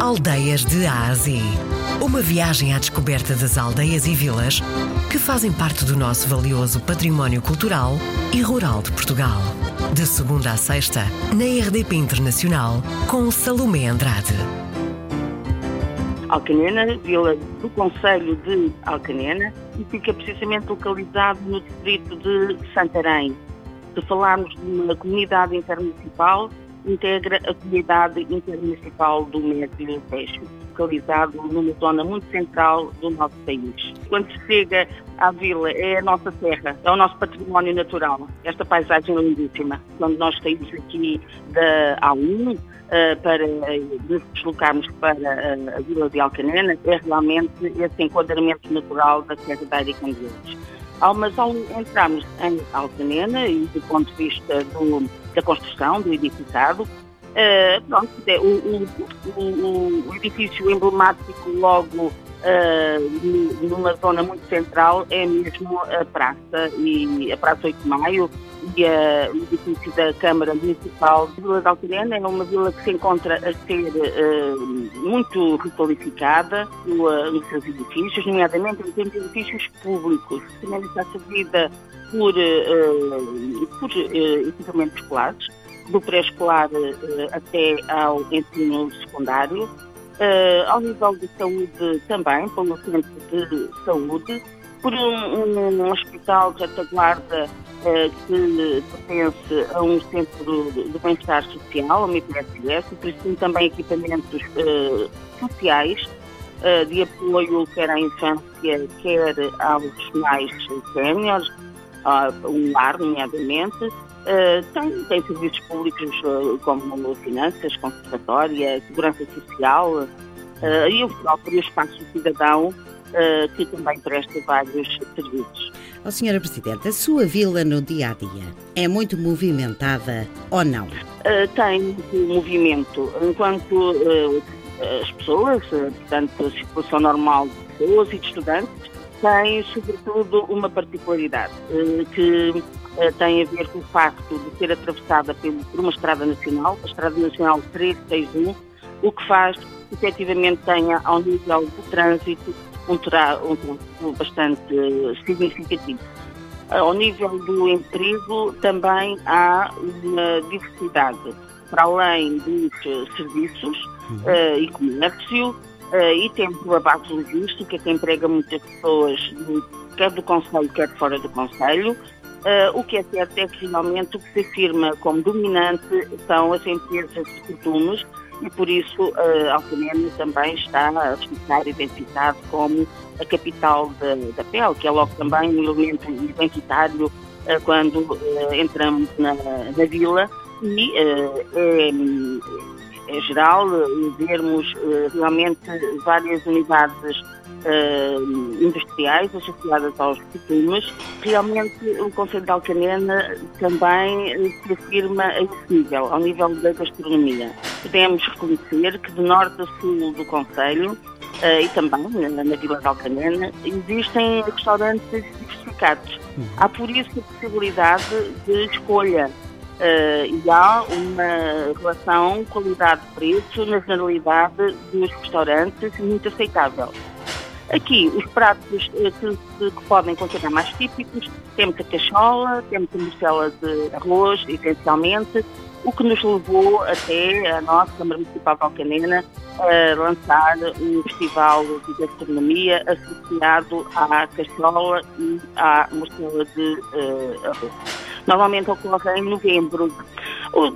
Aldeias de Ásia. Uma viagem à descoberta das aldeias e vilas que fazem parte do nosso valioso património cultural e rural de Portugal. De segunda a sexta, na RDP Internacional, com Salomé Andrade. Alcanena, vila do Conselho de Alcanena, e fica precisamente localizado no distrito de Santarém. Se falarmos de uma comunidade intermunicipal, integra a comunidade intermunicipal do Médio Tejo, localizado numa zona muito central do nosso país. Quando se chega à vila, é a nossa terra, é o nosso património natural, esta paisagem lindíssima. Quando nós saímos aqui da A1, Uh, para nos deslocarmos para uh, a Vila de Alcanena é realmente esse enquadramento natural da Serra da Área Candeias. Mas ao entrarmos em Alcanena e do ponto de vista do, da construção, do edificado, uh, pronto, é, o, o, o, o, edifício emblemático logo uh, numa zona muito central é mesmo a praça, e a Praça 8 de Maio, e a, o edifício da Câmara Municipal de Vila de Altirena é uma vila que se encontra a ser uh, muito requalificada uh, nos seus edifícios, nomeadamente em termos de edifícios públicos. Também está servida por, uh, por equipamentos escolares, do pré-escolar até ao ensino secundário. Ao nível de saúde também, pelo centro de saúde, por um, um, hospital de retaguarda uh, que pertence a um centro de, bem-estar social, uma IPSS, por isso também equipamentos uh, sociais uh, de apoio quer à infância, quer aos mais séniores, uh, um lar, nomeadamente. Uh, tem, tem serviços públicos uh, como finanças, conservatória, segurança social e o próprio espaço cidadão que também presta vários serviços. Oh, senhora Presidente, a sua vila no dia a dia é muito movimentada ou não? Tem movimento. Enquanto as pessoas, portanto, a circulação normal de pessoas e de estudantes, tem sobretudo uma particularidade que tem a ver com o facto de ser atravessada por uma estrada nacional, a Estrada Nacional 361, o que faz que efetivamente tenha, ao nível do trânsito, um, um bastante significativo. Ao nível do emprego, também há uma diversidade. Para além dos serviços uhum. uh, e comércio, uh, e temos a base logística, que emprega muitas pessoas, quer do Conselho, quer fora do Conselho. Uh, o que é certo é que, finalmente, o que se afirma como dominante são as empresas de costumes, e por isso uh, também está a ficar identificado como a capital da, da pele, que é logo também um elemento identitário uh, quando uh, entramos na, na, vila e é, é, geral vermos realmente várias unidades uh, industriais associadas aos costumes, realmente o Conselho de Alcanena também se afirma a esse nível, ao nível da gastronomia. Podemos reconhecer que de norte a sul do Conselho e também na, na Vila de Alcanena existem restaurantes diversificados. Uhum. Há por isso a possibilidade de escolha Uh, e há uma relação qualidade-preço na generalidade dos restaurantes muito aceitável. Aqui, os pratos eh, que, que, podem considerar mais típicos, temos a cachola, temos a morcela de arroz, essencialmente, o que nos levou até a nossa Câmara Municipal de Alcanena a lançar um festival de gastronomia associado à cachola e à morcela de uh, arroz. Normalmente ocorre em novembro.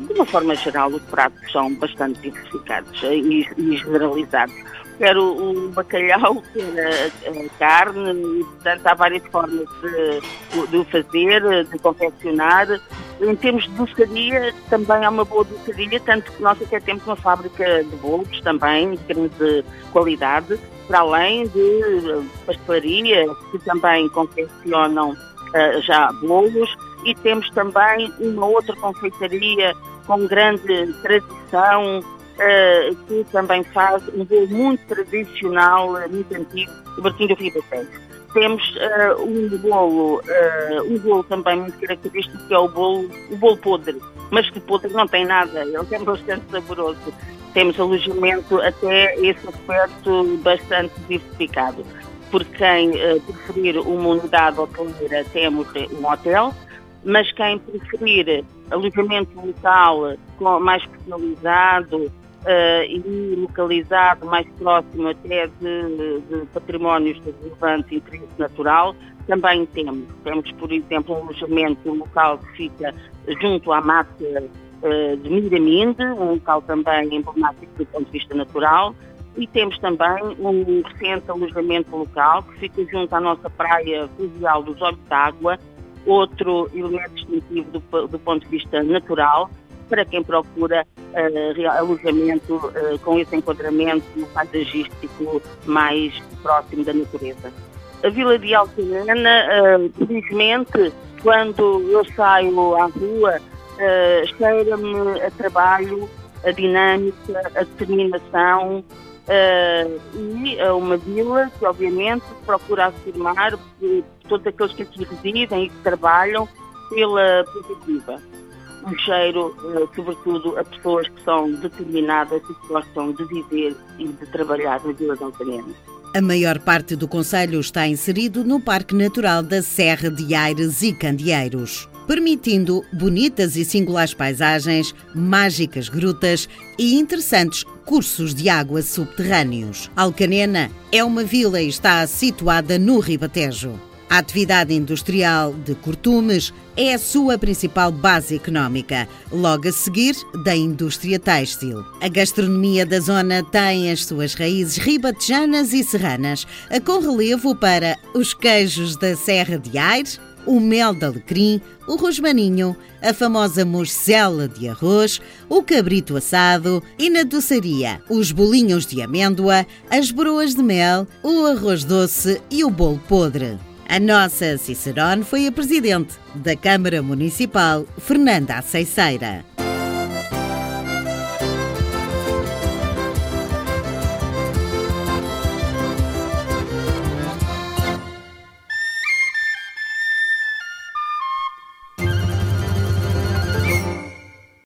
De uma forma geral, os pratos são bastante diversificados e, e generalizados quer o, bacalhau, quer a, carne, e, portanto há várias formas de, de o fazer, de confeccionar. Em termos de doçaria, também há uma boa doçaria, tanto que nós até temos uma fábrica de bolos também, de grande qualidade, para além de pastelaria, que também confeccionam uh, já bolos, e temos também uma outra confeitaria com grande tradição, uh, que também faz um bolo muito tradicional, eh, muito antigo, o Martim do Ribatejo. Temos uh, um bolo, uh, um bolo também muito característico, que é o bolo, o bolo podre, mas que podre não tem nada, ele é bastante saboroso. temos alojamento até esse aspecto bastante diversificado. Por quem preferir uma unidade hoteleira, temos um hotel, mas quem preferir alojamento local mais personalizado uh, e localizado mais próximo até de, de patrimónios de relevante interesse natural, também temos. Temos, por exemplo, um alojamento local que fica junto à mata uh, de Miraminde, um local também emblemático do ponto de vista natural, e temos também um recente alojamento local que fica junto à nossa praia fluvial dos Olhos d'Água, outro elemento distintivo do, do, ponto de vista natural, para quem procura uh, alojamento uh, com esse enquadramento paisagístico mais próximo da natureza. A Vila de Alcanena, uh, felizmente, quando eu saio à rua, uh, cheira-me a trabalho, a dinâmica, a determinação, Uh, e uma vila que, obviamente, procura afirmar todos aqueles que aqui residem e que trabalham pela positiva. Um cheiro, uh, sobretudo, a pessoas que são determinadas e que gostam de viver e de trabalhar na Vila de Alcanena. A maior parte do Conselho está inserido no Parque Natural da Serra de Aires e Candeeiros permitindo bonitas e singulares paisagens, mágicas grutas e interessantes cursos de água subterrâneos. Alcanena é uma vila e está situada no Ribatejo. A atividade industrial de Cortumes é a sua principal base económica, logo a seguir da indústria têxtil. A gastronomia da zona tem as suas raízes ribatejanas e serranas, com relevo para os queijos da Serra de Aires, o mel de alecrim, o rosmaninho, a famosa morcela de arroz, o cabrito assado e na doçaria os bolinhos de amêndoa, as broas de mel, o arroz doce e o bolo podre. A nossa Cicerone foi a presidente da Câmara Municipal, Fernanda Aceiceira.